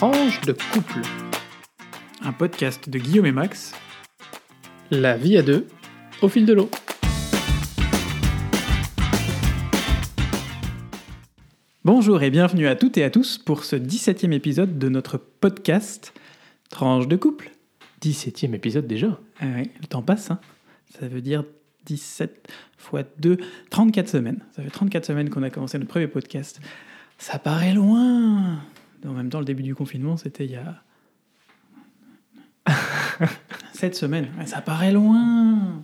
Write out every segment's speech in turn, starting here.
Tranche de couple. Un podcast de Guillaume et Max. La vie à deux, au fil de l'eau. Bonjour et bienvenue à toutes et à tous pour ce 17e épisode de notre podcast Tranche de couple. 17e épisode déjà. Ah ouais, le temps passe, hein. ça veut dire 17 fois 2, 34 semaines. Ça fait 34 semaines qu'on a commencé notre premier podcast. Ça paraît loin. En même temps, le début du confinement, c'était il y a 7 semaines. Ouais, ça paraît loin.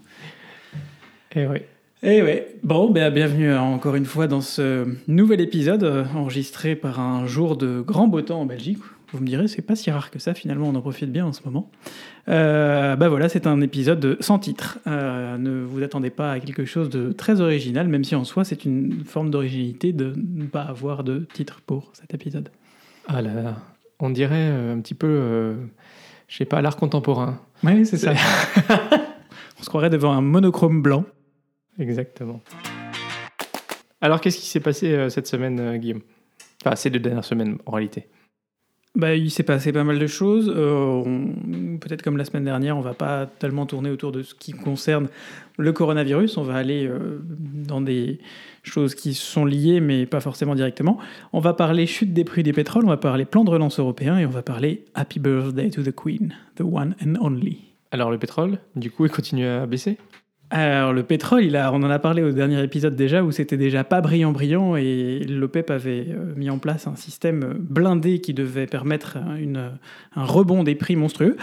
Eh oui. Eh ouais, bon, ben, bienvenue encore une fois dans ce nouvel épisode euh, enregistré par un jour de grand beau temps en Belgique. Vous me direz, c'est pas si rare que ça, finalement, on en profite bien en ce moment. Euh, bah voilà, c'est un épisode sans titre. Euh, ne vous attendez pas à quelque chose de très original, même si en soi, c'est une forme d'originalité de ne pas avoir de titre pour cet épisode. Ah là là, on dirait euh, un petit peu, euh, je sais pas, l'art contemporain. Oui, c'est ça. on se croirait devant un monochrome blanc. Exactement. Alors, qu'est-ce qui s'est passé euh, cette semaine, euh, Guillaume? Enfin, ces deux dernières semaines, en réalité. Bah, il s'est passé pas mal de choses. Euh, Peut-être comme la semaine dernière, on va pas tellement tourner autour de ce qui concerne le coronavirus. On va aller euh, dans des choses qui sont liées, mais pas forcément directement. On va parler chute des prix des pétroles, on va parler plan de relance européen et on va parler Happy Birthday to the Queen, the one and only. Alors, le pétrole, du coup, il continue à baisser? Alors le pétrole, il a, on en a parlé au dernier épisode déjà, où c'était déjà pas brillant brillant, et l'OPEP avait euh, mis en place un système blindé qui devait permettre un- rebond des prix monstrueux.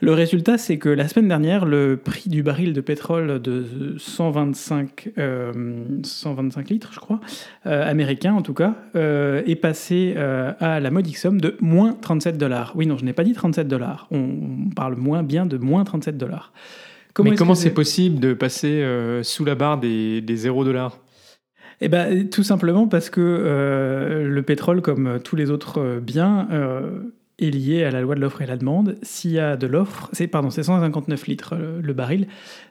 Le résultat, c'est que la semaine dernière, le prix du baril de pétrole de 125, euh, 125 litres, je crois, euh, américain en tout cas, est passé à la modique somme de moins 37 dollars. Oui, non, je n'ai pas dit 37 dollars. On, on parle moins bien de moins 37 dollars. Mais est-ce comment c'est possible de passer euh, sous la barre des, des 0 dollars? Eh ben, tout simplement parce que euh, le pétrole, comme tous les autres euh, biens, euh, est lié à la loi de l'offre et la demande. S'il y a de l'offre, c'est pardon, c'est 159 litres euh, le baril.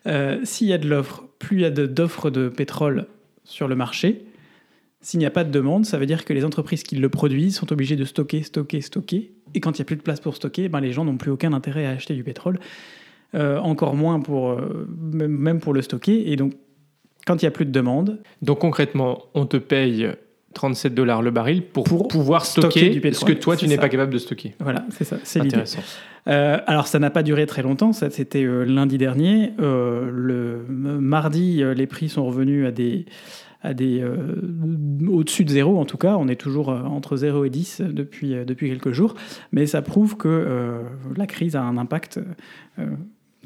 Euh, S'il y a de l'offre, plus il y a de- d'offres de pétrole sur le marché. S'il n'y a pas de demande, ça veut dire que les entreprises qui le produisent sont obligées de stocker, stocker, stocker. Et quand il n'y a plus de place pour stocker, ben les gens n'ont plus aucun intérêt à acheter du pétrole. Euh, encore moins pour, euh, même pour le stocker. Et donc, quand il n'y a plus de demande, Donc, concrètement, on te paye 37 dollars le baril pour, Pour pouvoir stocker, stocker du ce que toi, tu n'es pas capable de stocker. Voilà, c'est ça, c'est l'idée. Intéressant. Euh, alors ça n'a pas duré très longtemps, ça c'était euh, lundi dernier. Euh, le mardi, les prix sont revenus à des à des au-dessus de zéro en tout cas. On est toujours entre 0 et 10 depuis depuis quelques jours, mais ça prouve que la crise a un impact.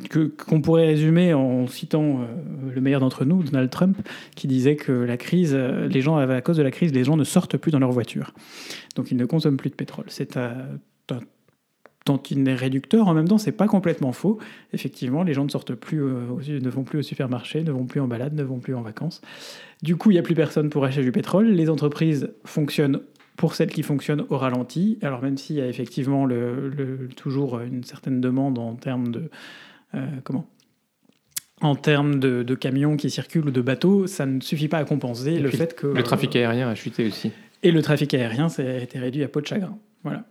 Qu'on pourrait résumer en citant euh, le meilleur d'entre nous, Donald Trump, qui disait que la crise, euh, les gens, à cause de la crise, les gens ne sortent plus dans leur voiture. Donc ils ne consomment plus de pétrole. C'est un, tantinet réducteur. En même temps, c'est pas complètement faux. Effectivement, les gens ne sortent plus, euh, ne vont plus au supermarché, ne vont plus en balade, ne vont plus en vacances. Du coup, il n'y a plus personne pour acheter du pétrole. Les entreprises fonctionnent pour celles qui fonctionnent au ralenti. Alors même s'il y a effectivement le, toujours une certaine demande en termes de comment? En termes de, de camions qui circulent ou de bateaux, ça ne suffit pas à compenser Et le fait que Le trafic aérien a chuté aussi. et le trafic aérien ça a été réduit à peau de chagrin. Voilà.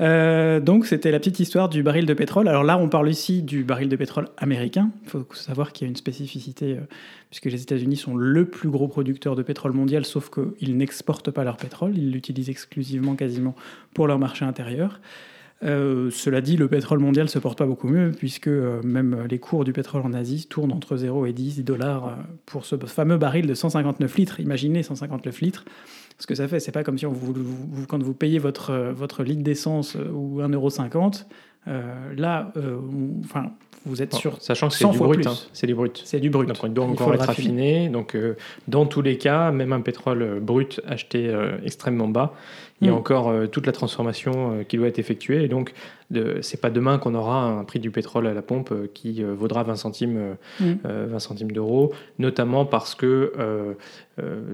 Euh, donc c'était la petite histoire du baril de pétrole. Alors là, on parle ici du baril de pétrole américain. Il faut savoir qu'il y a une spécificité, euh, puisque les États-Unis sont le plus gros producteur de pétrole mondial, sauf qu'ils n'exportent pas leur pétrole, ils l'utilisent exclusivement quasiment pour leur marché intérieur. Euh, cela dit, le pétrole mondial se porte pas beaucoup mieux, puisque euh, même les cours du pétrole en Asie tournent entre 0 et 10 dollars euh, pour ce fameux baril de 159 litres. Imaginez 159 litres ce que ça fait. C'est pas comme si quand vous payez votre, votre litre d'essence ou 1,50€, euh, là, enfin, vous êtes Bon, sûr. Sachant que c'est 100 du brut. hein, c'est du brut. C'est du brut. Donc il doit Il encore être raffiner. affiné. Donc euh, dans tous les cas, même un pétrole euh, brut acheté euh, extrêmement bas, il y a Mm. encore euh, toute la transformation qui doit être effectuée. Et donc de, c'est pas demain qu'on aura un prix du pétrole à la pompe qui vaudra 20 centimes, Mm. 20 centimes d'euros, notamment parce que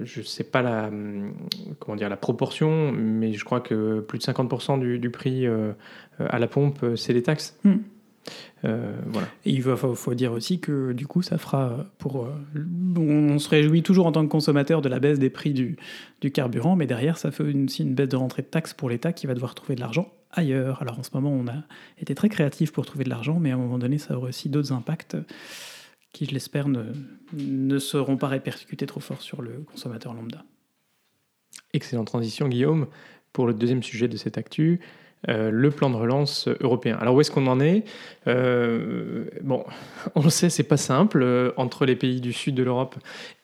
je sais pas la hum, comment dire la proportion, mais je crois que plus de 50% du, du prix à la pompe, c'est les taxes. Mm. Euh, voilà. Et il faut, dire aussi que du coup, ça fera pour. euh, on, se réjouit toujours en tant que consommateur de la baisse des prix du, du carburant, mais derrière, ça fait aussi une baisse de rentrée de taxes pour l'État qui va devoir trouver de l'argent ailleurs. Alors en ce moment, on a été très créatif pour trouver de l'argent, mais à un moment donné, ça aura aussi d'autres impacts qui, je l'espère, ne, ne seront pas répercutés trop fort sur le consommateur lambda. Excellente transition, Guillaume, pour le deuxième sujet de cette actu. Euh, le plan de relance européen. Alors où est-ce qu'on en est? Euh, Bon, on le sait, c'est pas simple euh, entre les pays du sud de l'Europe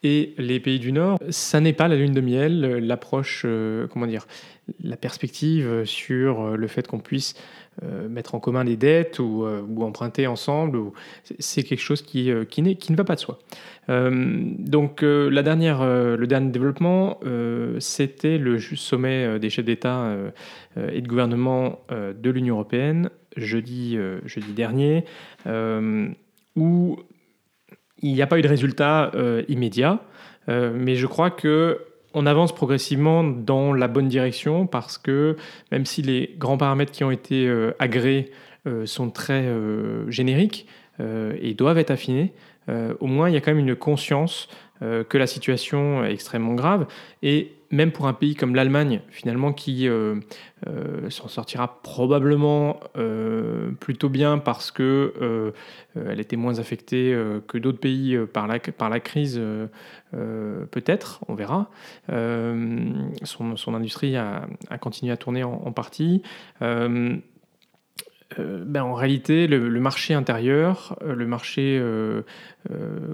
et les pays du nord. Ça n'est pas la lune de miel. L'approche, comment dire, la perspective sur le fait qu'on puisse mettre en commun des dettes ou, emprunter ensemble, c'est quelque chose qui, qui, qui, ne va pas de soi. donc la dernière, le dernier développement, c'était le sommet des chefs d'État euh, et de gouvernement euh, de l'Union européenne jeudi, euh, jeudi dernier, où il n'y a pas eu de résultat immédiat, mais je crois que on avance progressivement dans la bonne direction parce que même si les grands paramètres qui ont été agréés sont très génériques et doivent être affinés, au moins il y a quand même une conscience que la situation est extrêmement grave et même pour un pays comme l'Allemagne, finalement, qui euh, euh, s'en sortira probablement euh, plutôt bien parce que elle était moins affectée que d'autres pays par la, par la crise, peut-être, on verra. Son, son, industrie a, continué à tourner en, partie. Ben, en réalité, le, le, marché intérieur, le marché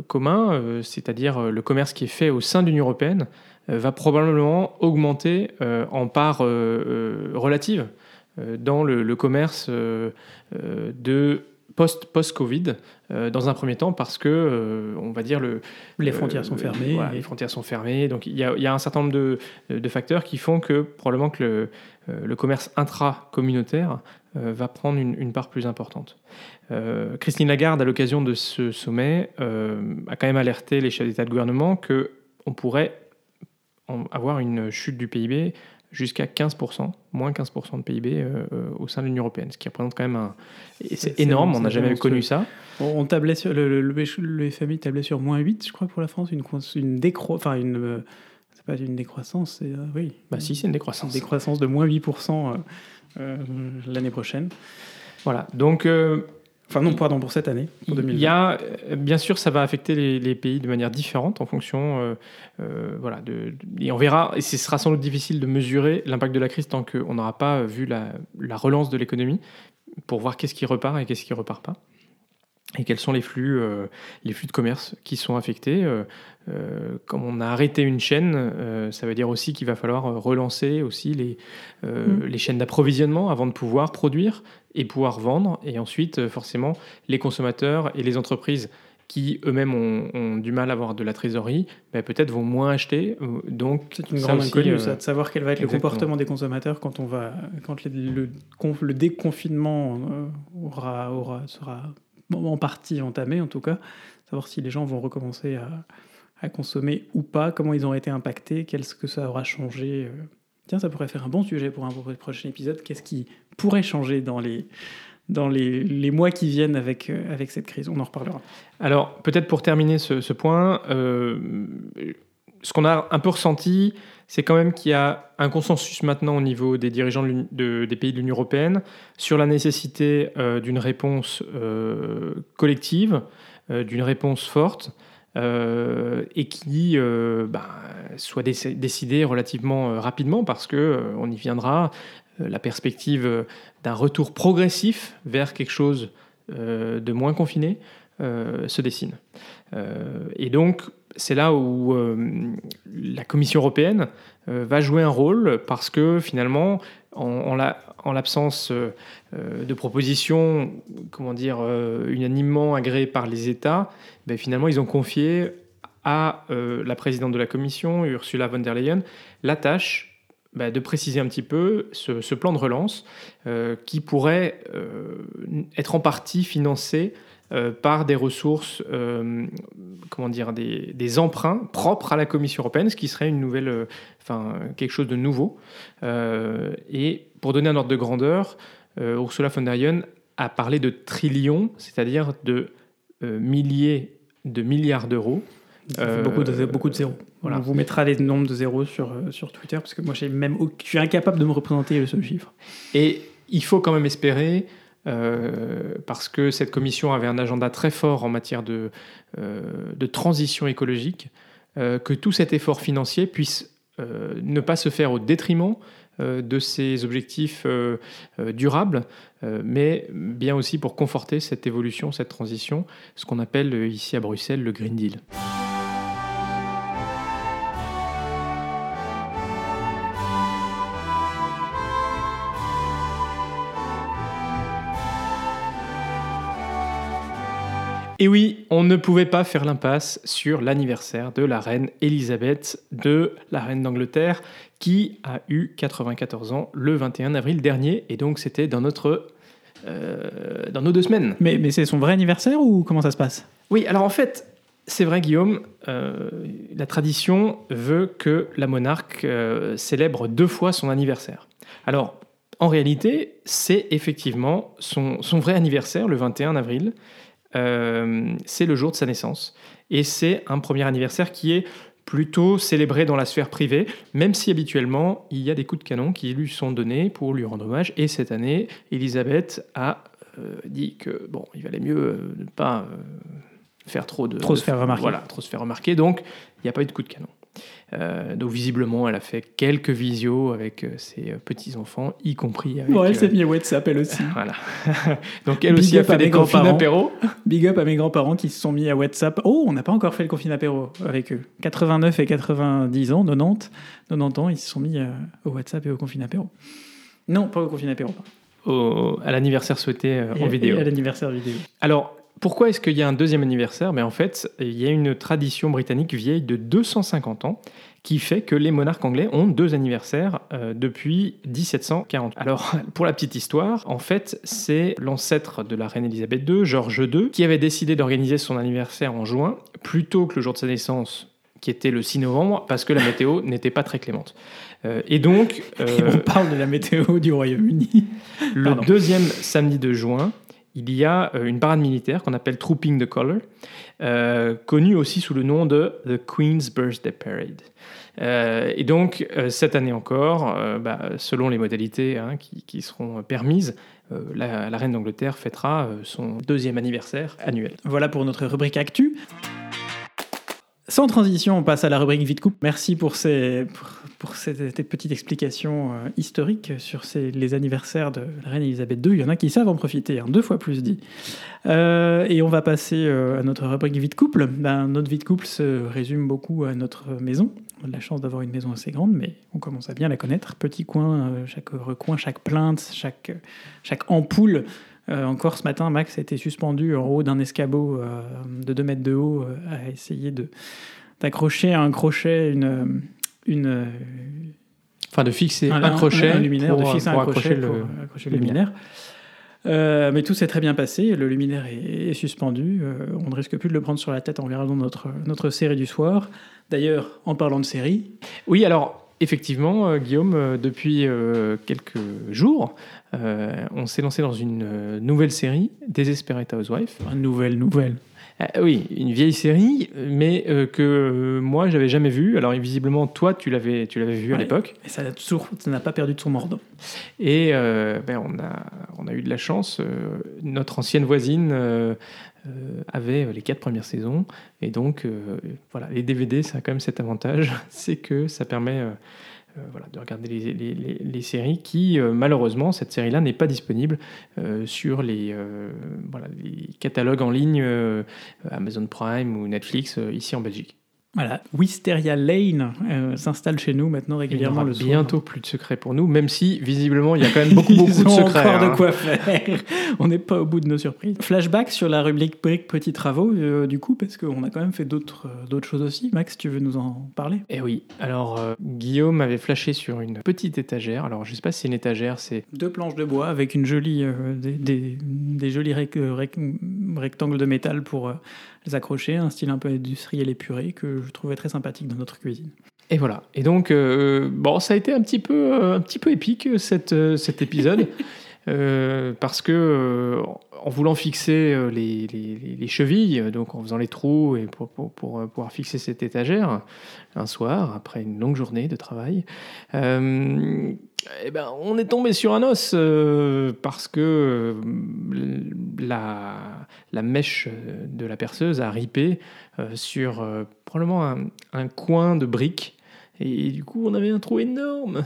commun, c'est-à-dire le commerce qui est fait au sein de l'Union européenne, euh, va probablement augmenter euh, en part euh, relative dans le, commerce de post post Covid dans un premier temps parce que on va dire le les frontières sont fermées les frontières sont fermées. Donc il y, a, il y, a, un certain nombre de, de, facteurs qui font que probablement que le, le commerce intra-communautaire va prendre une, une, part plus importante. Christine Lagarde à l'occasion de ce sommet a quand même alerté les chefs d'État de gouvernement que on pourrait avoir une chute du PIB jusqu'à 15%, moins 15% de PIB euh, euh, au sein de l'Union européenne, ce qui représente quand même un... C'est énorme, on n'a jamais connu ça. On, tablait sur, le, le, FMI tablait sur moins 8, je crois, pour la France, une, une décro... Enfin, une... Euh, c'est pas une décroissance, c'est... oui. Bah si, c'est une décroissance. Une décroissance de moins 8% l'année prochaine. Voilà, donc Enfin non, pardon, pour cette année, pour 2020. Il y a, euh, bien sûr, ça va affecter les, pays de manière différente en fonction, euh, euh, voilà, de, et on verra, et ce sera sans doute difficile de mesurer l'impact de la crise tant qu'on n'aura pas vu la, la relance de l'économie pour voir qu'est-ce qui repart et qu'est-ce qui repart pas et quels sont les flux, les flux de commerce qui sont affectés. comme on a arrêté une chaîne, ça veut dire aussi qu'il va falloir relancer aussi les, mmh. les chaînes d'approvisionnement avant de pouvoir produire et pouvoir vendre. Et ensuite, euh, forcément, les consommateurs et les entreprises qui eux-mêmes ont, du mal à avoir de la trésorerie, ben, peut-être vont moins acheter. Euh, donc, c'est une grande inconnue, ça, de savoir quel va être le comportement des consommateurs quand on va, quand le, le, déconfinement euh, aura, aura, sera en partie entamé, en tout cas, savoir si les gens vont recommencer à, consommer ou pas, comment ils ont été impactés, qu'est-ce que ça aura changé. Tiens, ça pourrait faire un bon sujet pour un prochain épisode. Qu'est-ce qui pourrait changer dans les, dans les, les, mois qui viennent avec, euh, avec cette crise? On en reparlera. Alors, peut-être pour terminer ce, ce point, euh, ce qu'on a un peu ressenti, c'est quand même qu'il y a un consensus maintenant au niveau des dirigeants de, des pays de l'Union européenne sur la nécessité euh, d'une réponse collective, d'une réponse forte. Euh, et qui euh, bah, soit décidé relativement euh, rapidement parce que on y viendra. la perspective d'un retour progressif vers quelque chose de moins confiné se dessine. et donc, c'est là où la Commission européenne va jouer un rôle parce que finalement, en, en l'absence de propositions, comment dire, unanimement agréées par les États, ben, finalement, ils ont confié à euh, la présidente de la commission, Ursula von der Leyen, la tâche ben, de préciser un petit peu ce, plan de relance euh, qui pourrait euh, être en partie financé par des ressources, comment dire, des, des, emprunts propres à la Commission européenne, ce qui serait une nouvelle, enfin quelque chose de nouveau. et pour donner un ordre de grandeur, Ursula von der Leyen a parlé de trillions, c'est-à-dire de milliers de milliards d'euros. beaucoup, de, beaucoup de zéros. Voilà. On vous mettra les nombres de zéros sur, euh, sur Twitter, parce que moi, même, je suis incapable de me représenter ce chiffre. Et il faut quand même espérer, parce que cette commission avait un agenda très fort en matière de, de transition écologique, que tout cet effort financier puisse ne pas se faire au détriment de ces objectifs durables, mais bien aussi pour conforter cette évolution, cette transition, ce qu'on appelle ici à Bruxelles le Green Deal. Et oui, on ne pouvait pas faire l'impasse sur l'anniversaire de la reine Elisabeth de la reine d'Angleterre qui a eu 94 ans le 21 avril dernier et donc c'était dans notre euh, dans nos deux semaines. Mais, mais c'est son vrai anniversaire ou comment ça se passe? Oui, alors en fait, c'est vrai Guillaume, euh, la tradition veut que la monarque euh, célèbre deux fois son anniversaire. Alors en réalité, c'est effectivement son, son vrai anniversaire le 21 avril. Euh, c'est le jour de sa naissance. Et c'est un premier anniversaire qui est plutôt célébré dans la sphère privée, même si habituellement il y a des coups de canon qui lui sont donnés pour lui rendre hommage. Et cette année, Elisabeth a euh, dit que bon, il valait mieux euh, ne pas faire trop de trop se faire remarquer. Voilà, trop se faire remarquer. Donc il n'y a pas eu de coup de canon. Euh, donc visiblement, elle a fait quelques visios avec euh, ses euh, petits-enfants, y compris avec... Bon, elle s'est mis WhatsApp, elle aussi. voilà. donc elle aussi a fait des confins apéro. Big up à mes grands-parents qui se sont mis à WhatsApp. Oh, on n'a pas encore fait le confin apéro avec eux. 89 et 90 ans, 90, 90 ans, ils se sont mis au WhatsApp et au confin apéro. Non, pas au confin apéro. Au, à l'anniversaire souhaité en vidéo. à l'anniversaire vidéo. Alors, pourquoi est-ce qu'il y a un deuxième anniversaire? Mais En fait, il y a une tradition britannique vieille de 250 ans qui fait que les monarques anglais ont deux anniversaires euh, depuis 1740. Alors, pour la petite histoire, en fait, c'est l'ancêtre de la reine Elisabeth II, George II, qui avait décidé d'organiser son anniversaire en juin plutôt que le jour de sa naissance qui était le 6 novembre, parce que la météo n'était pas très clémente. Euh, et donc... Euh, On parle de la météo du Royaume-Uni. le deuxième samedi de juin, il y a euh, une parade militaire qu'on appelle Trooping the Color, euh, connue aussi sous le nom de The Queen's Birthday Parade. Euh, et donc, cette année encore, bah, selon les modalités hein, qui, seront permises, la, la, reine d'Angleterre fêtera son deuxième anniversaire annuel. Voilà pour notre rubrique Actu. Sans transition, on passe à la rubrique Vite Coupe. Merci pour, cette, petite explication euh, historique sur les anniversaires de la reine Elisabeth II. Il y en a qui savent en profiter, hein, deux fois plus dit. Euh, et on va passer euh, à notre rubrique Vite Couple. Ben, notre Vite Couple se résume beaucoup à notre maison. On a de la chance d'avoir une maison assez grande, mais on commence à bien la connaître. Petit coin, chaque recoin, chaque plainte, chaque ampoule euh, encore ce matin, Max a été suspendu en haut d'un escabeau euh, de 2 mètres de haut euh, à essayer d'accrocher à un crochet une, une enfin de fixer un, crochet un, luminaire, de fixer un crochet le, accrocher le luminaire. mais tout s'est très bien passé, le luminaire est, suspendu, on ne risque plus de le prendre sur la tête en regardant notre, notre série du soir. D'ailleurs, en parlant de série... Oui, alors effectivement, Guillaume, depuis quelques jours, euh, on s'est lancé dans une euh, nouvelle série, Desperate Housewives. Une nouvelle, nouvelle. Euh, oui, une vieille série, mais que moi j'avais jamais vue. Alors visiblement, toi tu l'avais, tu l'avais vue à l'époque. Et ça n'a pas perdu de son mordant. Et ben, on a, on a eu de la chance. notre ancienne voisine avait les quatre premières saisons, et donc voilà, les DVD, ça a quand même cet avantage, c'est que ça permet euh, voilà, de regarder les, séries qui, euh, malheureusement, cette série-là n'est pas disponible euh, sur les catalogues en ligne Amazon Prime ou Netflix ici en Belgique. Voilà, Wisteria Lane euh, s'installe chez nous maintenant régulièrement le soir. Bientôt plus de secrets pour nous, même si visiblement il y a quand même beaucoup beaucoup de secrets. encore de hein. quoi faire. on n'est pas au bout de nos surprises. Flashback sur la rubrique briques petits travaux euh, du coup parce qu'on a quand même fait d'autres euh, d'autres choses aussi. Max, tu veux nous en parler? Eh oui. Alors Guillaume avait flashé sur une petite étagère. Alors je sais pas si c'est une étagère, c'est deux planches de bois avec une jolie des, des, jolis rectangles de métal pour les accrocher, un style un peu industriel épuré que je trouvais très sympathique dans notre cuisine. Et voilà. Et donc, euh, bon, ça a été un petit peu, euh, un petit peu épique cette, euh, cet épisode. parce que en voulant fixer les, les, les, chevilles, donc en faisant les trous et pour, pouvoir fixer cette étagère un soir après une longue journée de travail, eh ben, on est tombé sur un os parce que la, mèche de la perceuse a ripé sur probablement un coin de brique et du coup, on avait un trou énorme.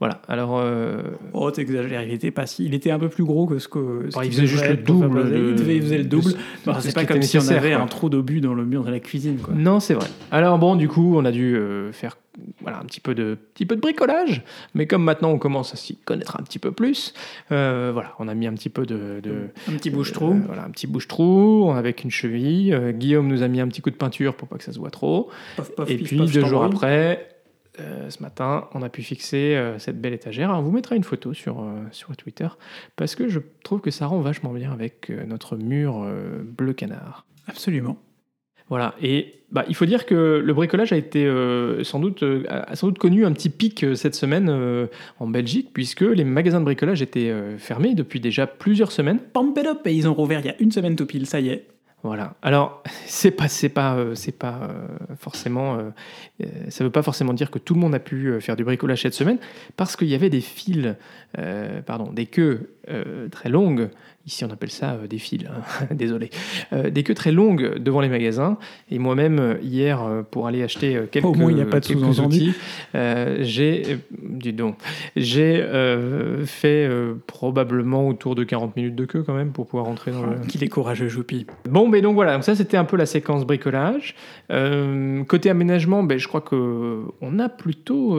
Voilà. Alors. Euh... Oh, t'exagères. Il était pas si. Il était un peu plus gros que ce que. il faisait juste le double. Il faisait le double. c'est pas comme si on avait un trou d'obus dans le mur de la cuisine. Quoi. Non, c'est vrai. Alors bon, du coup, on a dû euh, faire voilà, un petit peu, de, petit peu de bricolage, mais comme maintenant on commence à s'y connaître un petit peu plus, euh, voilà, on a mis un petit peu de... un petit bouche-trou. Euh, voilà, un petit bouche-trou avec une cheville. Guillaume nous a mis un petit coup de peinture pour pas que ça se voit trop. Et puis deux jours après, euh, ce matin, on a pu fixer euh, cette belle étagère. on vous mettra une photo sur, euh, sur Twitter parce que je trouve que ça rend vachement bien avec notre mur bleu canard. Absolument. Voilà, et bah, il faut dire que le bricolage a été sans, doute, a sans doute connu un petit pic cette semaine en Belgique, puisque les magasins de bricolage étaient fermés depuis déjà plusieurs semaines. Pampelop, et ils ont rouvert il y a une semaine tout pile, ça y est. Voilà. Alors, c'est pas, c'est pas, euh, c'est pas euh, forcément, euh, ça veut pas forcément dire que tout le monde a pu faire du bricolage cette semaine, parce qu'il y avait des fils, pardon, des queues très longues Ici, on appelle ça euh, des fils, hein. désolé. Euh, des queues très longues devant les magasins. Et moi-même, euh, hier, pour aller acheter quelques, Au moins, il n'y a pas de outils, j'ai, dis donc, j'ai fait probablement autour de 40 minutes de queue quand même pour pouvoir rentrer dans le... Qu'il est courageux, Joupi. Bon, mais donc voilà, donc ça c'était un peu la séquence bricolage. côté aménagement, ben, je crois qu'on a plutôt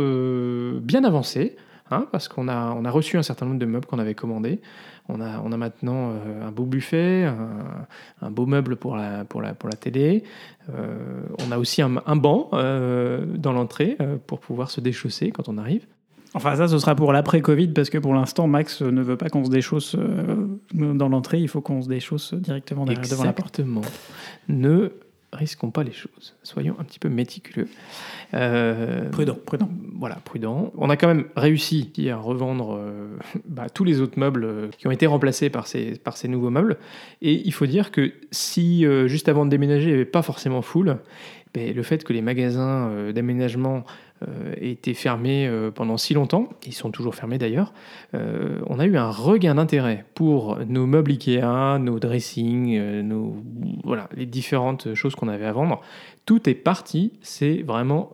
bien avancé. Hein, parce qu'on a, on a reçu un certain nombre de meubles qu'on avait commandés. On a, on a maintenant euh, un beau buffet, un, beau meuble pour la, pour la, pour la télé. Euh, on a aussi un, banc euh, dans l'entrée pour pouvoir se déchausser quand on arrive. Enfin, ça, ce sera pour l'après-Covid, parce que pour l'instant, Max ne veut pas qu'on se déchausse dans l'entrée, il faut qu'on se déchausse directement devant la porte. Exactement. Ne risquons pas les choses. Soyons un petit peu méticuleux. Euh, prudent, prudent. Voilà, prudent. On a quand même réussi à revendre euh, bah, tous les autres meubles euh, qui ont été remplacés par ces, par ces nouveaux meubles. Et il faut dire que si juste avant de déménager, il n'y avait pas forcément full, ben, le fait que les magasins d'aménagement été fermés euh, pendant si longtemps, ils sont toujours fermés d'ailleurs, euh, on a eu un regain d'intérêt pour nos meubles Ikea, nos dressings, nos, voilà, les différentes choses qu'on avait à vendre. Tout est parti, c'est vraiment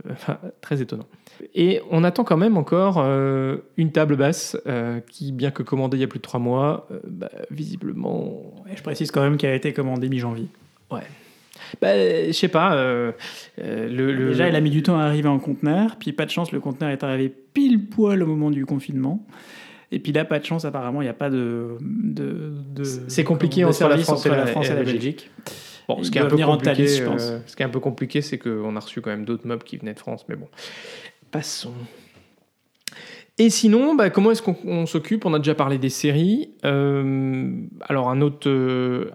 très étonnant. Et on attend quand même encore une table basse qui, bien que commandée il y a plus de trois mois, bah, visiblement... je précise quand même qu'elle a été commandée mi-janvier. Ouais, bah, je sais pas. Euh, euh, le, Déjà, il a mis du temps à arriver en conteneur, puis pas de chance, le conteneur est arrivé pile poil au moment du confinement. Et puis là, pas de chance, apparemment, il n'y a pas de. de, c'est compliqué entre, la France, et la, France et la Belgique. Bon, ce qui, est un peu compliqué, je pense. Euh, ce qui est un peu compliqué, c'est qu'on a reçu quand même d'autres meubles qui venaient de France, mais bon. Passons. Et sinon, bah, comment est-ce qu'on s'occupe? On a déjà parlé des séries. alors, un autre,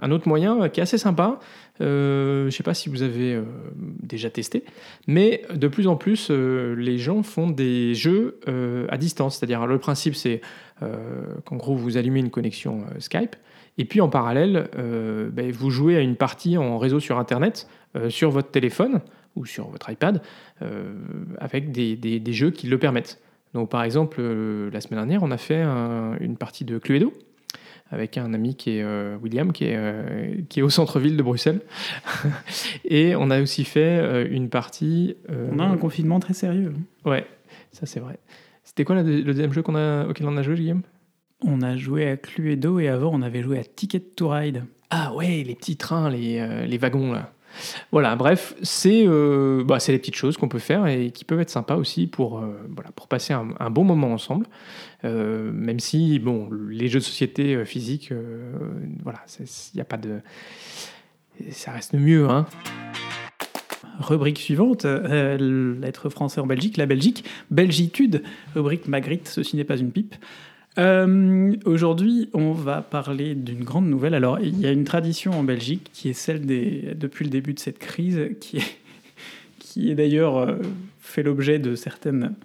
un autre moyen qui est assez sympa, euh, je ne sais pas si vous avez euh, déjà testé, mais de plus en plus, euh, les gens font des jeux à distance. C'est-à-dire, le principe, c'est qu'en gros, vous allumez une connexion Skype, et puis en parallèle, ben, vous jouez à une partie en réseau sur Internet, sur votre téléphone ou sur votre iPad, avec des, des, jeux qui le permettent. Donc, par exemple, la semaine dernière, on a fait une partie de Cluedo avec un ami qui est euh, William, qui est, euh, qui est au centre-ville de Bruxelles. et on a aussi fait euh, une partie. on a un confinement très sérieux. Ouais, ça c'est vrai. C'était quoi le deuxième jeu qu'on a, auquel on a joué, Guillaume? On a joué à Cluedo et avant on avait joué à Ticket to Ride. Ah ouais, les petits trains, les, les wagons là. Voilà, bref, c'est euh, bah, les petites choses qu'on peut faire et qui peuvent être sympas aussi pour, euh, voilà, pour passer un, bon moment ensemble. Euh, même si, bon, les jeux de société euh, physiques, voilà, il a pas de. Ça reste mieux, hein. Rubrique suivante, l'être français en Belgique, la Belgique, Belgitude, rubrique Magritte, ceci n'est pas une pipe. Euh, aujourd'hui, on va parler d'une grande nouvelle. Alors, il y a une tradition en Belgique qui est celle des, depuis le début de cette crise, qui est, d'ailleurs euh, fait l'objet de certaines,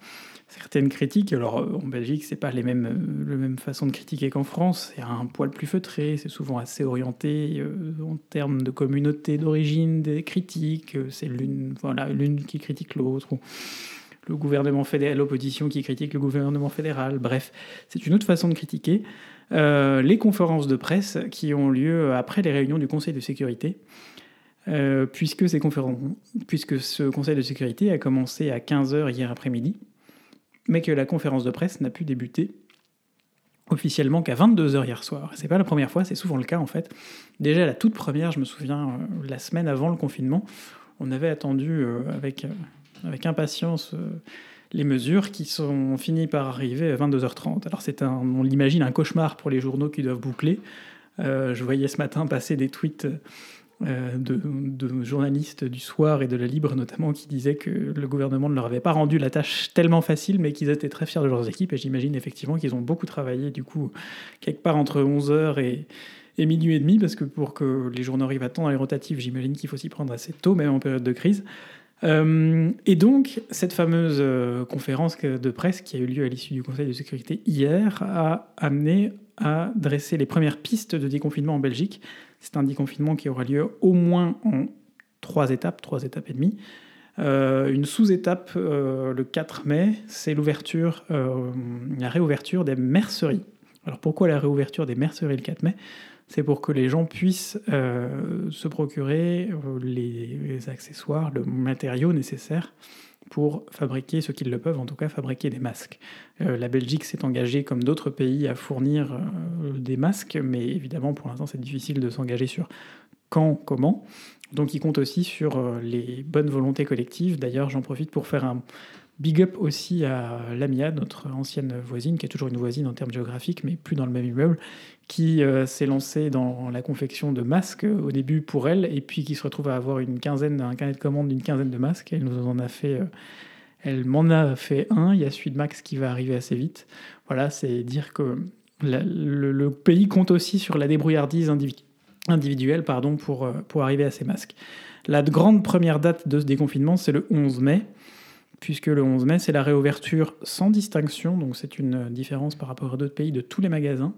certaines critiques. Alors en Belgique, c'est pas les mêmes, la même façon de critiquer qu'en France. C'est un poil plus feutré, c'est souvent assez orienté en termes de communauté d'origine des critiques. C'est l'une voilà, qui critique l'autre. Le gouvernement fédéral, l'opposition qui critique le gouvernement fédéral. Bref, c'est une autre façon de critiquer. les conférences de presse qui ont lieu après les réunions du Conseil de sécurité. Euh, puisque, ces conférences, puisque ce Conseil de sécurité a commencé à 15h hier après-midi, mais que la conférence de presse n'a pu débuter officiellement qu'à 22h hier soir. C'est pas la première fois, c'est souvent le cas en fait. Déjà la toute première, je me souviens, euh, la semaine avant le confinement, on avait attendu euh, avec, avec impatience les mesures qui sont finies par arriver à 22h30. Alors c'est un, on l'imagine, un cauchemar pour les journaux qui doivent boucler. je voyais ce matin passer des tweets euh, de, journalistes du soir et de la Libre notamment qui disaient que le gouvernement ne leur avait pas rendu la tâche tellement facile, mais qu'ils étaient très fiers de leurs équipes. Et j'imagine effectivement qu'ils ont beaucoup travaillé, du coup, quelque part entre 11h et, et minuit et demi, parce que pour que les journaux arrivent à temps dans les rotatifs, j'imagine qu'il faut s'y prendre assez tôt, même en période de crise. Euh, et donc, cette fameuse euh, conférence de presse qui a eu lieu à l'issue du Conseil de sécurité hier a amené à dresser les premières pistes de déconfinement en Belgique c'est un déconfinement qui aura lieu au moins en trois étapes, trois étapes et demie. Euh, une sous-étape le 4 mai, c'est l'ouverture, la réouverture des merceries. Alors pourquoi la réouverture des merceries le 4 mai? C'est pour que les gens puissent se procurer les, accessoires, le matériau nécessaire pour fabriquer ce qu'ils le peuvent, en tout cas fabriquer des masques. Euh, la Belgique s'est engagée, comme d'autres pays, à fournir euh, des masques, mais évidemment, pour l'instant, c'est difficile de s'engager sur quand, comment. Donc, il compte aussi sur euh, les bonnes volontés collectives. D'ailleurs, j'en profite pour faire un big up aussi à Lamia, notre ancienne voisine, qui est toujours une voisine en termes géographiques, mais plus dans le même immeuble, qui s'est lancée dans la confection de masques au début pour elle, et puis qui se retrouve à avoir une quinzaine, un carnet de commandes d'une quinzaine de masques. Elle nous en a fait elle m'en a fait un, il y a celui de Max qui va arriver assez vite. Voilà, c'est dire que le, pays compte aussi sur la débrouillardise individuelle pardon, pour, euh, pour arriver à ces masques. La grande première date de ce déconfinement, c'est le 11 mai, puisque le 11 mai, c'est la réouverture sans distinction, donc c'est une différence par rapport à d'autres pays de tous les magasins,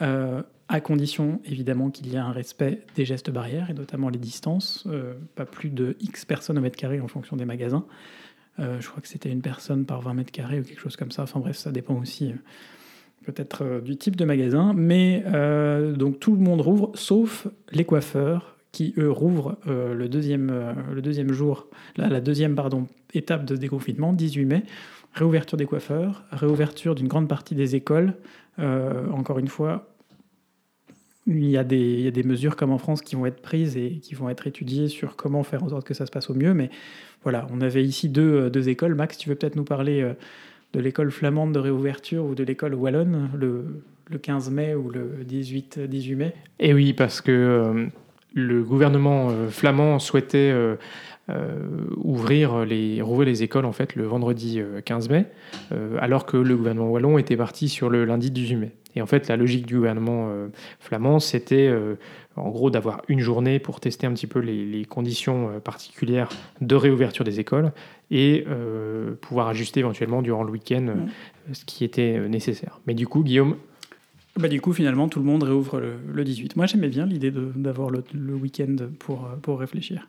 euh, à condition évidemment qu'il y ait un respect des gestes barrières, et notamment les distances, euh, pas plus de X personnes au mètre carré en fonction des magasins. Euh, je crois que c'était une personne par 20 mètres carrés ou quelque chose comme ça. Enfin bref, ça dépend aussi euh, peut-être euh, du type de magasin. Mais donc tout le monde rouvre, sauf les coiffeurs qui, eux, rouvrent le, deuxième, le deuxième jour, la, deuxième pardon, étape de déconfinement, 18 mai. Réouverture des coiffeurs, réouverture d'une grande partie des écoles. encore une fois, il y, a des, il y, a des, mesures comme en France qui vont être prises et qui vont être étudiées sur comment faire en sorte que ça se passe au mieux. Mais voilà, on avait ici deux, euh, deux écoles. Max, tu veux peut-être nous parler euh, de l'école flamande de réouverture ou de l'école wallonne le, le, 15 mai ou le 18, 18 mai? Eh oui, parce que euh, le gouvernement flamand souhaitait ouvrir les, rouvrir les écoles en fait le vendredi 15 mai, alors que le gouvernement wallon était parti sur le lundi 18 mai. Et en fait, la logique du gouvernement euh, flamand, c'était euh, en gros d'avoir une journée pour tester un petit peu les, conditions euh, particulières de réouverture des écoles et pouvoir ajuster éventuellement durant le week-end ce qui était nécessaire. Mais du coup, Guillaume, bah, du coup, finalement, tout le monde réouvre le, 18. Moi, j'aimais bien l'idée d'avoir le, week-end pour, pour réfléchir.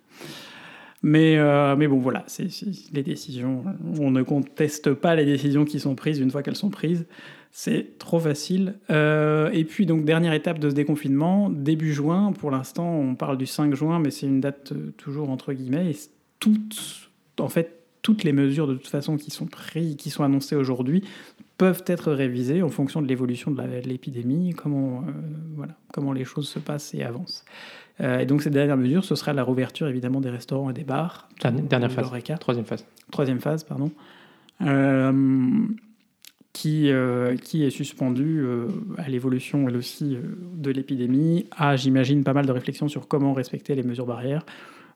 Mais, mais bon, voilà, c'est les décisions. On ne conteste pas les décisions qui sont prises une fois qu'elles sont prises. C'est trop facile. Euh, et puis, donc, dernière étape de ce déconfinement, début juin. Pour l'instant, on parle du 5 juin, mais c'est une date euh, toujours entre guillemets. Et toutes, en fait, toutes les mesures de toute façon qui sont prises, qui sont annoncées aujourd'hui, peuvent être révisées en fonction de l'évolution de l'épidémie, comment, euh, voilà, comment les choses se passent et avancent. et donc, cette dernière mesure, ce sera la rouverture évidemment des restaurants et des bars. Dernière phase. Troisième phase. Troisième phase, pardon qui, euh, qui est suspendu euh, à l'évolution, elle aussi, euh, de l'épidémie, à, j'imagine, pas mal de réflexions sur comment respecter les mesures barrières.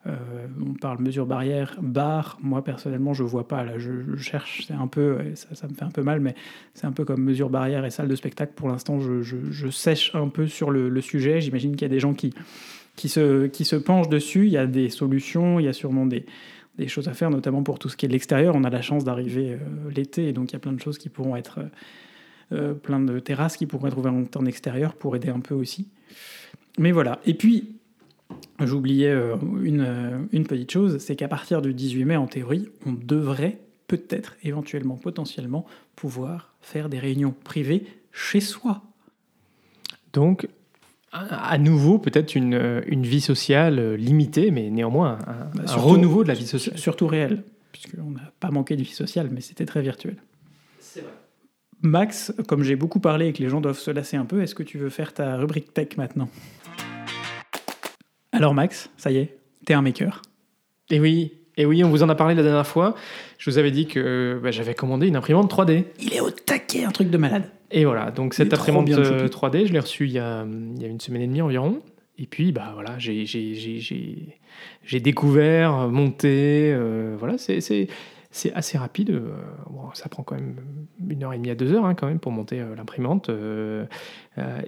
On parle mesures barrières, bar. Moi, personnellement, je vois pas. Là, je, cherche. C'est un peu, ça, me fait un peu mal, mais c'est un peu comme mesures barrières et salle de spectacle. Pour l'instant, je, sèche un peu sur le, sujet. J'imagine qu'il y a des gens qui, qui, se, qui se penchent dessus. Il y a des solutions. Il y a sûrement des, des choses à faire, notamment pour tout ce qui est de l'extérieur. On a la chance d'arriver l'été, et donc il y a plein de choses qui pourront être, plein de terrasses qui pourront être ouvertes en extérieur pour aider un peu aussi. Mais voilà. Et puis, j'oubliais une, une petite chose, c'est qu'à partir du 18 mai, en théorie, on devrait peut-être, éventuellement, potentiellement, pouvoir faire des réunions privées chez soi. Donc, à nouveau, peut-être une, une, vie sociale euh, limitée, mais néanmoins un, bah, renouveau de la vie sociale. Surtout réelle, puisqu'on n'a pas manqué de vie sociale, mais c'était très virtuel. C'est vrai. Max, comme j'ai beaucoup parlé et que les gens doivent se lasser un peu, est-ce que tu veux faire ta rubrique tech maintenant? Alors Max, ça y est, t'es un maker. Et eh oui, et oui, on vous en a parlé la dernière fois. Je vous avais dit que bah, j'avais commandé une imprimante 3D. Il est au taquet, un truc de malade. Et voilà, donc cette imprimante 3D, je l'ai reçue il y, a, il y, a, une semaine et demie environ. Et puis, bah voilà, j'ai découvert, monté. Euh, voilà, c'est assez rapide. Euh, bon, ça prend quand même une heure et demie à deux heures hein, quand même pour monter euh, l'imprimante.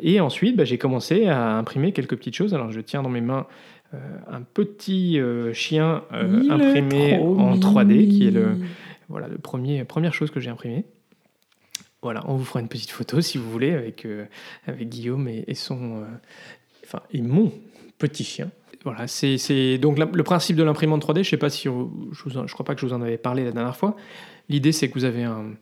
et ensuite, bah, j'ai commencé à imprimer quelques petites choses. Alors, je tiens dans mes mains euh, un petit euh, chien euh, imprimé en 3D, qui est le, voilà, le premier, première chose que j'ai imprimé. Voilà, on vous fera une petite photo si vous voulez avec, avec Guillaume et, son, enfin, et mon petit chien. Voilà, c'est donc le principe de l'imprimante 3D. Je sais pas si je, je crois pas que je vous en avais parlé la dernière fois. L'idée c'est que vous avez un,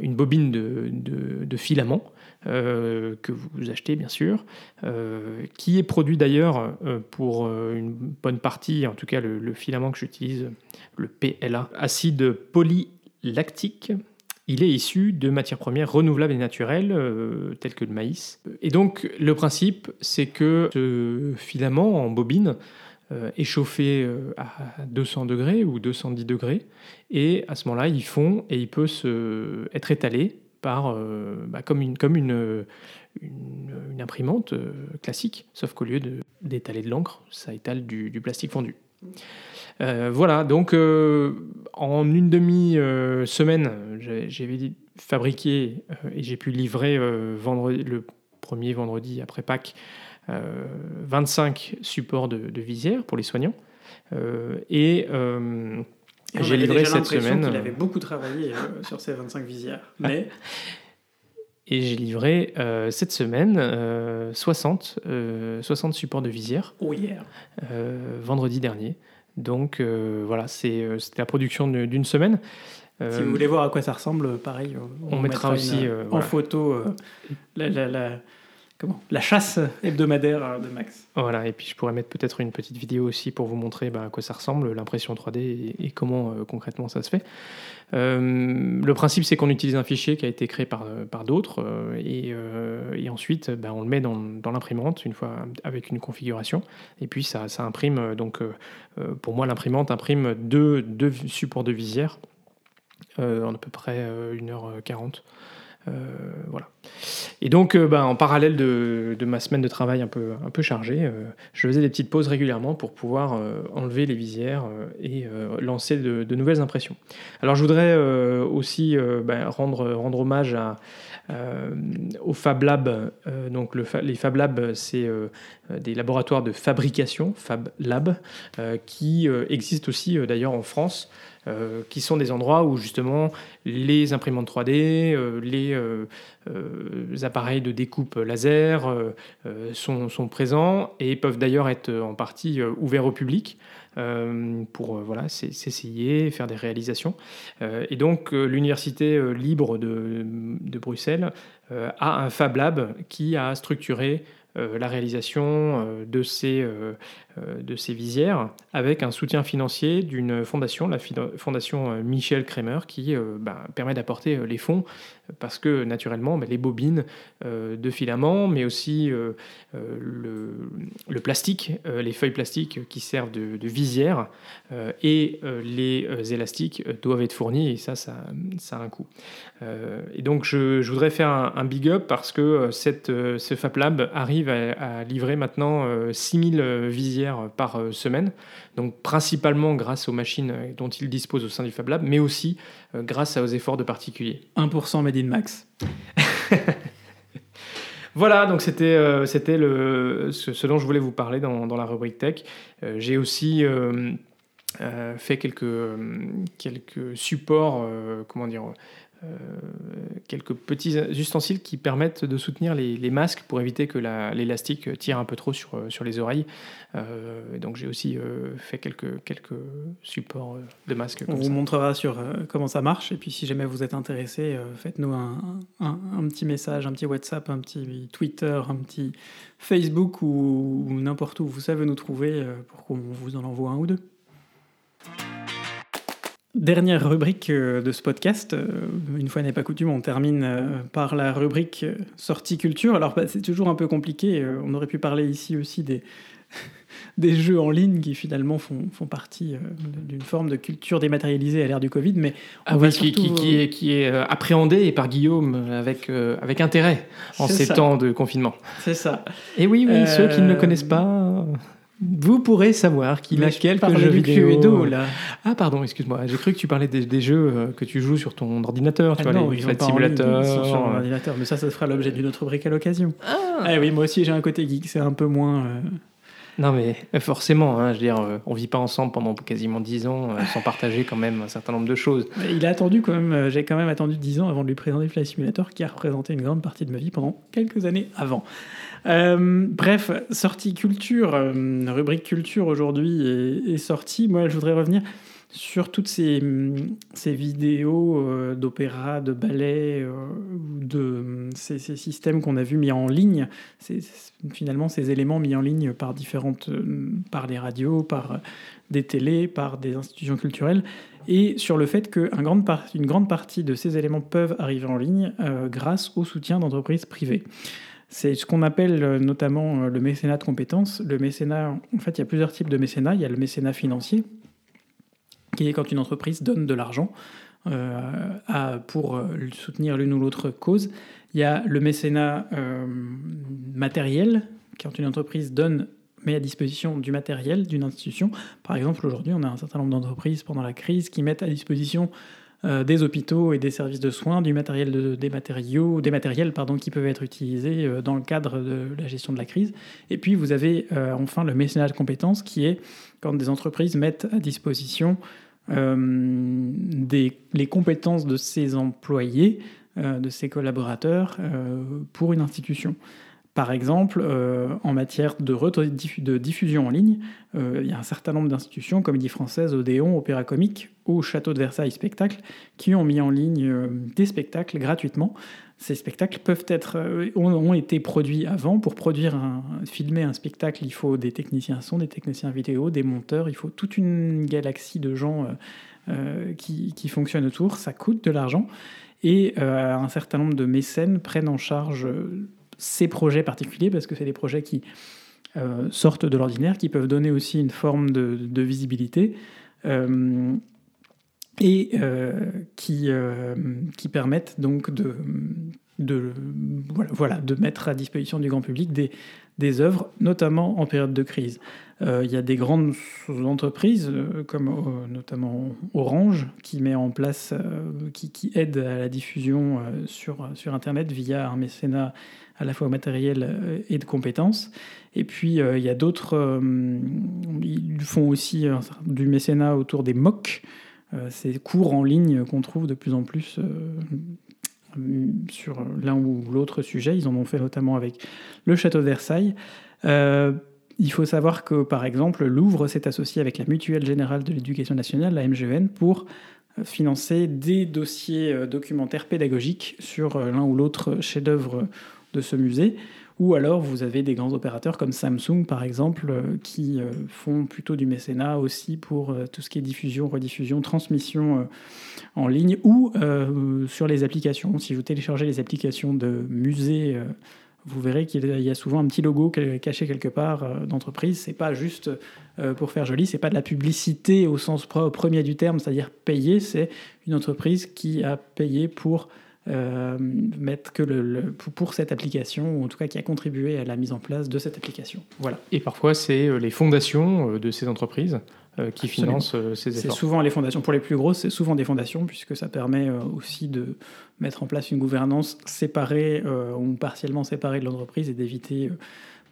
une bobine de filament euh, que vous achetez bien sûr, euh, qui est produit d'ailleurs euh, pour une bonne partie, en tout cas le, filament que j'utilise, le PLA, acide polylactique. Il est issu de matières premières renouvelables et naturelles, telles que le maïs. Et donc le principe, c'est que ce filament en bobine est chauffé à 200 degrés ou 210 degrés, et à ce moment-là, il fond et il peut se, être étalé par, euh, bah, comme, une, comme une, imprimante euh, classique, sauf qu'au lieu d'étaler de, l'encre, ça étale du, plastique fondu. Euh, voilà, donc en une demi-semaine, j'avais fabriqué et j'ai pu livrer vendredi, le premier vendredi après Pâques 25 supports de, de, visière pour les soignants. et j'ai livré cette semaine. Il avait beaucoup travaillé euh, sur ces 25 visières. Mais... Et j'ai livré euh, cette semaine 60, euh, 60 supports de visière. Oh yeah. vendredi dernier. Donc voilà, c'est la production d'une semaine. si vous voulez voir à quoi ça ressemble, pareil, on, mettra, aussi en photo la, la la chasse hebdomadaire de Max. Voilà, et puis je pourrais mettre peut-être une petite vidéo aussi pour vous montrer bah, à quoi ça ressemble, l'impression 3D et, comment euh, concrètement ça se fait. Euh, le principe, c'est qu'on utilise un fichier qui a été créé par, euh, par d'autres et, ensuite bah, on le met dans, l'imprimante une fois avec une configuration et puis ça, ça imprime. Donc pour moi, l'imprimante imprime deux, deux supports de visière en à peu près 1h40. Euh, voilà. Et donc, euh, bah, en parallèle de, ma semaine de travail un peu, chargée, euh, je faisais des petites pauses régulièrement pour pouvoir enlever les visières et lancer de, nouvelles impressions. Alors, je voudrais aussi bah, rendre hommage à, au Fab Lab. donc, le, les Fab Labs, c'est des laboratoires de fabrication, Fab Lab, qui existent aussi d'ailleurs en France. Euh, qui sont des endroits où justement les imprimantes 3D, euh, les, euh, appareils de découpe laser sont, présents et peuvent d'ailleurs être en partie ouverts au public. Pour voilà, s'essayer, faire des réalisations. et donc l'Université libre de, de Bruxelles a un Fab Lab qui a structuré la réalisation de ces, euh, de ces visières avec un soutien financier d'une fondation, la fondation euh, Michel Kremer, qui euh, ben, permet d'apporter les fonds parce que naturellement ben, les bobines de filaments, mais aussi le, plastique, les feuilles plastiques qui servent de, visière et les élastiques doivent être fournis et ça, ça, a un coût. et donc je, voudrais faire un, big up parce que cette, ce Fab Lab arrive à livrer maintenant 6000 visières par euh, semaine, donc principalement grâce aux machines euh, dont il dispose au sein du Fab Lab, mais aussi euh, grâce aux efforts de particuliers. 1% Made in Max. Voilà, donc c'était le ce, dont je voulais vous parler dans, la rubrique tech. J'ai aussi fait quelques, quelques supports, comment dire, quelques petits ustensiles qui permettent de soutenir les, masques pour éviter que l'élastique tire un peu trop sur, sur les oreilles. Euh, donc j'ai aussi euh, fait quelques, quelques supports de masques. On vous montrera sur comment ça marche. Et puis si jamais vous êtes intéressé, faites-nous un, un, un, petit message, un petit WhatsApp, un petit Twitter, un petit Facebook ou, ou n'importe où vous savez nous trouver pour qu'on vous en envoie un ou deux. Dernière rubrique euh, de ce podcast, euh, une fois n'est pas coutume, on termine euh, par la rubrique sortie culture. Alors bah, c'est toujours un peu compliqué, on aurait pu parler ici aussi des, des jeux en ligne qui finalement font, font partie d'une forme de culture dématérialisée à l'ère du Covid, mais ah qui, qui, est, qui est appréhendé par Guillaume avec, avec intérêt en ces temps de confinement. C'est ça. Et oui, oui, ceux qui ne le connaissent pas vous pourrez savoir qu'il a quelques jeux vidéo. là. Ah pardon, excuse-moi. J'ai cru que tu parlais des, jeux euh, que tu joues sur ton ordinateur, tu ah vois, non, les Simulator. Sur mon ordinateur, mais ça, ça fera l'objet d'une autre brique à l'occasion. Ah. ah. oui, moi aussi j'ai un côté geek, c'est un peu moins. Euh, non mais euh, forcément, hein, je veux dire, on vit pas ensemble pendant quasiment 10 ans sans partager quand même un certain nombre de choses. Il a attendu quand même, j'ai quand même attendu 10 ans avant de lui présenter Flight Simulator qui a représenté une grande partie de ma vie pendant quelques années avant. Euh, bref, sortie culture, euh, rubrique culture aujourd'hui est, sortie. Moi, je voudrais revenir sur toutes ces, vidéos euh, d'opéra, de ballet, de ces, systèmes qu'on a vus mis en ligne. Finalement, ces éléments mis en ligne par différentes, par les radios, par des télés, par des institutions culturelles, et sur le fait qu'une grande, une grande partie de ces éléments peuvent arriver en ligne grâce au soutien d'entreprises privées. C'est ce qu'on appelle euh, notamment euh, le mécénat de compétences. Le mécénat, en fait, il y a plusieurs types de mécénat. Il y a le mécénat financier, qui est quand une entreprise donne de l'argent euh, pour soutenir l'une ou l'autre cause. Il y a le mécénat matériel, quand une entreprise donne met à disposition du matériel d'une institution. Par exemple, aujourd'hui, on a un certain nombre d'entreprises pendant la crise qui mettent à disposition euh, des hôpitaux et des services de soins, du matériel des matériaux, des matériels pardon, qui peuvent être utilisés euh, dans le cadre de la gestion de la crise. Et puis vous avez euh, enfin le mécénat de compétences qui est quand des entreprises mettent à disposition des, les compétences de ses employés, de ses collaborateurs pour une institution. Par exemple, euh, en matière de, diffusion en ligne, euh, il y a un certain nombre d'institutions, Comédie Française, Odéon, Opéra Comique ou Château de Versailles Spectacle, qui ont mis en ligne euh, des spectacles gratuitement. Ces spectacles peuvent être, ont, été produits avant. Pour produire un, filmer un spectacle, il faut des techniciens son, des techniciens vidéo, des monteurs, il faut toute une galaxie de gens qui, qui, fonctionnent autour. Ça coûte de l'argent. Et un certain nombre de mécènes prennent en charge ces projets particuliers, parce que c'est des projets qui euh, sortent de l'ordinaire, qui peuvent donner aussi une forme de, visibilité. Euh, et euh, qui, permettent donc de mettre à disposition du grand public des, des œuvres, notamment en période de crise. il y a des grandes entreprises, comme notamment Orange, qui met en place, qui, aide à la diffusion sur, sur Internet via un mécénat à la fois matériel euh, et de compétences. Et puis, euh, il y a d'autres, euh, ils font aussi du mécénat autour des MOOC, ces cours en ligne qu'on trouve de plus en plus sur l'un ou l'autre sujet. Ils en ont fait notamment avec le château de Versailles. il faut savoir que, par exemple, Louvre s'est associé avec la Mutuelle Générale de l'Éducation Nationale, la MGN, pour financer des dossiers documentaires pédagogiques sur l'un ou l'autre chef-d'œuvre de ce musée. Ou alors vous avez des grands opérateurs comme Samsung par exemple euh, qui euh, font plutôt du mécénat aussi pour euh, tout ce qui est diffusion, rediffusion, transmission en ligne ou sur les applications. Si vous téléchargez les applications de musées, vous verrez qu'il y a souvent un petit logo caché quelque part d'entreprise. C'est pas juste pour faire joli, c'est pas de la publicité au sens premier du terme, c'est-à-dire payer. C'est une entreprise qui a payé pour euh, mettre que le, pour cette application, ou en tout cas qui a contribué à la mise en place de cette application. Voilà. Et parfois, c'est euh, les fondations euh, de ces entreprises qui financent ces efforts. C'est souvent les fondations. Pour les plus grosses, c'est souvent des fondations, puisque ça permet aussi de mettre en place une gouvernance séparée ou partiellement séparée de l'entreprise et d'éviter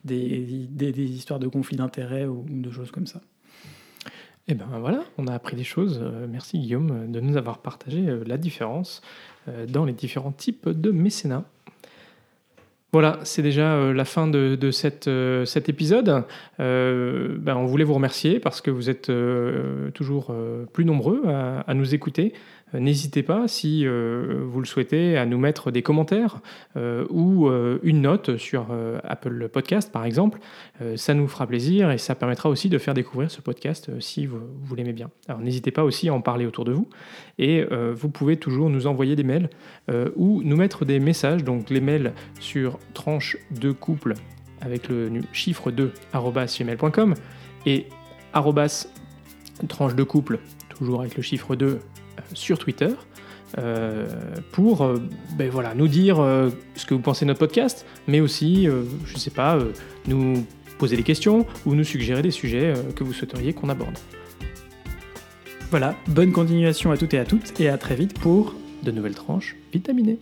des, des, des, histoires de conflits d'intérêts ou de choses comme ça. Et ben voilà, on a appris des choses. Merci Guillaume de nous avoir partagé la différence dans les différents types de mécénat. Voilà, c'est déjà euh, la fin de, euh, cet épisode. Euh, ben, on voulait vous remercier parce que vous êtes toujours plus nombreux à, nous écouter. N'hésitez pas, si vous le souhaitez, à nous mettre des commentaires ou une note sur Apple Podcast, par exemple. ça nous fera plaisir et ça permettra aussi de faire découvrir ce podcast si vous, l'aimez bien. Alors n'hésitez pas aussi à en parler autour de vous. Et vous pouvez toujours nous envoyer des mails ou nous mettre des messages. Donc les mails sur tranche de couple avec le chiffre 2 gmail.com et tranche de couple toujours avec le chiffre 2 euh, sur Twitter euh, pour euh, ben nous dire ce que vous pensez de notre podcast, mais aussi, je ne sais pas, nous poser des questions ou nous suggérer des sujets que vous souhaiteriez qu'on aborde. Voilà, bonne continuation à toutes et à toutes et à très vite pour de nouvelles tranches vitaminées.